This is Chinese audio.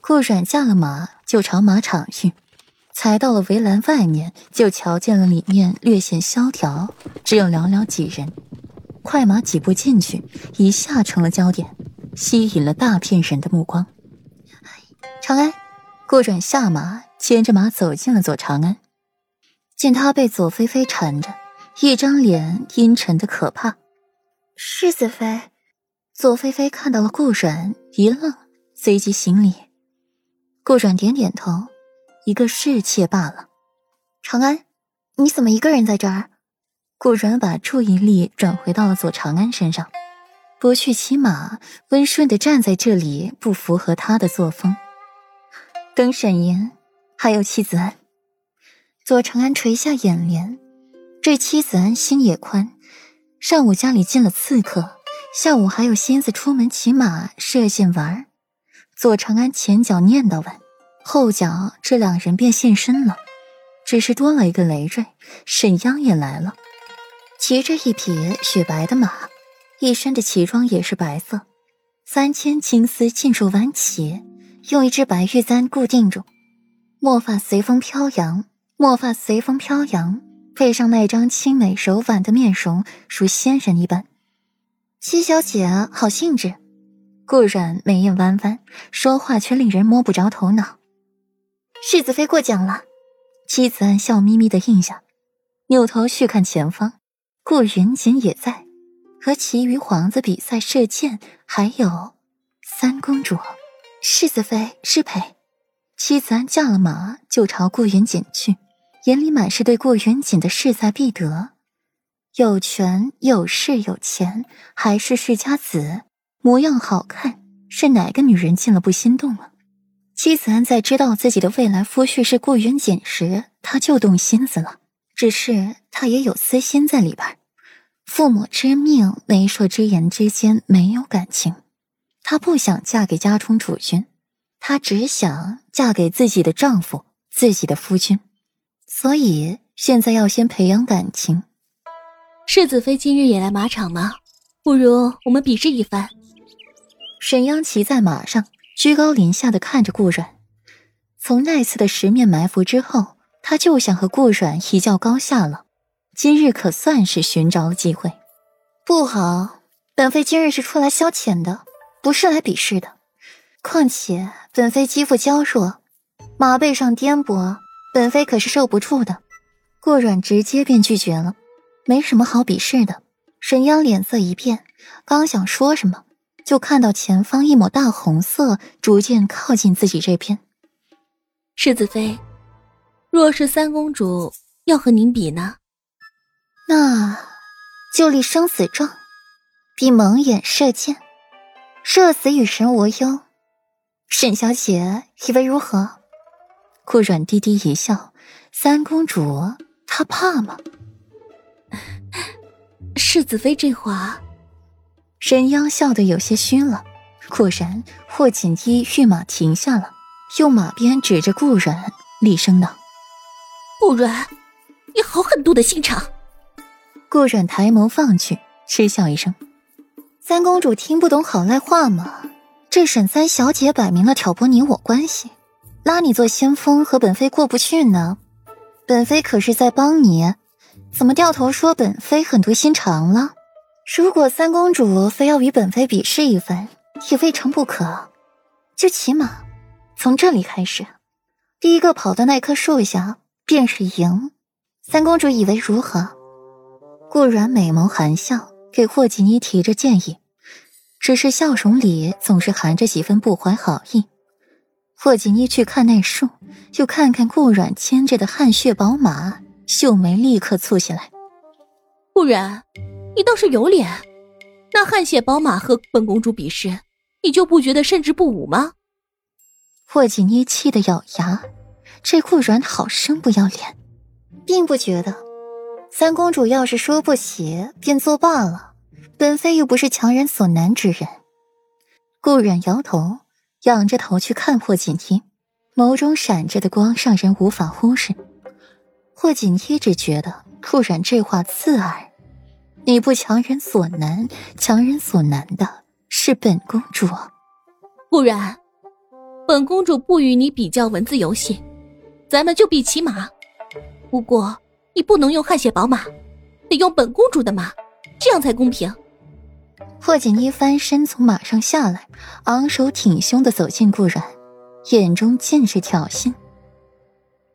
顾阮驾了马就朝马场去，才到了围栏外面，就瞧见了里面略显萧条，只有寥寥几人。快马几步进去，一下成了焦点，吸引了大片人的目光。长安，顾阮下马，牵着马走进了左长安，见他被左菲菲缠着，一张脸阴沉的可怕。世子妃，左菲菲看到了顾阮，一愣，随即行礼。顾阮点点头，一个侍妾罢了。长安，你怎么一个人在这儿？顾阮把注意力转回到了左长安身上，不去骑马，温顺的站在这里，不符合他的作风。等沈岩，还有妻子安。左长安垂下眼帘，这妻子安心也宽，上午家里进了刺客，下午还有心思出门骑马射箭玩。左长安前脚念叨完，后脚这两人便现身了，只是多了一个累赘。沈央也来了。骑着一匹雪白的马，一身的旗装也是白色，三千青丝尽数挽起，用一只白玉簪固定住，墨发随风飘扬，墨发随风飘扬，配上那张清美柔婉的面容，如仙人一般。七小姐好兴致，顾然眉眼弯弯，说话却令人摸不着头脑。世子妃过奖了，妻子安笑眯眯的应下，扭头去看前方。顾云锦也在，和其余皇子比赛射箭，还有三公主。世子妃失陪，妻子安驾了马就朝顾云锦去，眼里满是对顾云锦的势在必得。有权有势有钱，还是世家子，模样好看，是哪个女人见了不心动啊？妻子安在知道自己的未来夫婿是顾云锦时，他就动心思了，只是他也有私心在里边。父母之命，媒妁之言之间没有感情。她不想嫁给家中主君，她只想嫁给自己的丈夫、自己的夫君。所以现在要先培养感情。世子妃今日也来马场吗？不如我们比试一番。沈央骑在马上，居高临下的看着顾阮。从那次的十面埋伏之后，他就想和顾阮一较高下了。今日可算是寻着了机会，不好！本妃今日是出来消遣的，不是来比试的。况且本妃肌肤娇弱，马背上颠簸，本妃可是受不住的。顾阮直接便拒绝了，没什么好比试的。沈央脸色一变，刚想说什么，就看到前方一抹大红色逐渐靠近自己这边。世子妃，若是三公主要和您比呢？那就立生死状，比蒙眼射箭，射死与神无忧。沈小姐以为如何？顾阮低低一笑：“三公主她怕吗？”世子妃这话，沈央笑得有些虚了。果然，霍锦衣御马停下了，用马鞭指着顾阮，厉声道：“顾阮，你好狠毒的心肠！”顾阮抬眸望去，嗤笑一声：“三公主听不懂好赖话吗？这沈三小姐摆明了挑拨你我关系，拉你做先锋，和本妃过不去呢。本妃可是在帮你，怎么掉头说本妃狠毒心肠了？如果三公主非要与本妃比试一番，也未尝不可。就起码从这里开始，第一个跑到那棵树下便是赢。三公主以为如何？”顾然美眸含笑，给霍锦衣提着建议，只是笑容里总是含着几分不怀好意。霍锦衣去看那树，又看看顾阮牵着的汗血宝马，秀眉立刻蹙起来。顾阮，你倒是有脸，那汗血宝马和本公主比试，你就不觉得胜之不武吗？霍锦衣气得咬牙，这顾阮好生不要脸，并不觉得。三公主要是说不起，便作罢了。本妃又不是强人所难之人。顾阮摇头，仰着头去看霍锦衣，眸中闪着的光让人无法忽视。霍锦衣只觉得顾阮这话刺耳。你不强人所难，强人所难的是本公主。顾然，本公主不与你比较文字游戏，咱们就比骑马。不过你不能用汗血宝马，得用本公主的马，这样才公平。霍锦衣翻身从马上下来，昂首挺胸的走近顾然，眼中尽是挑衅。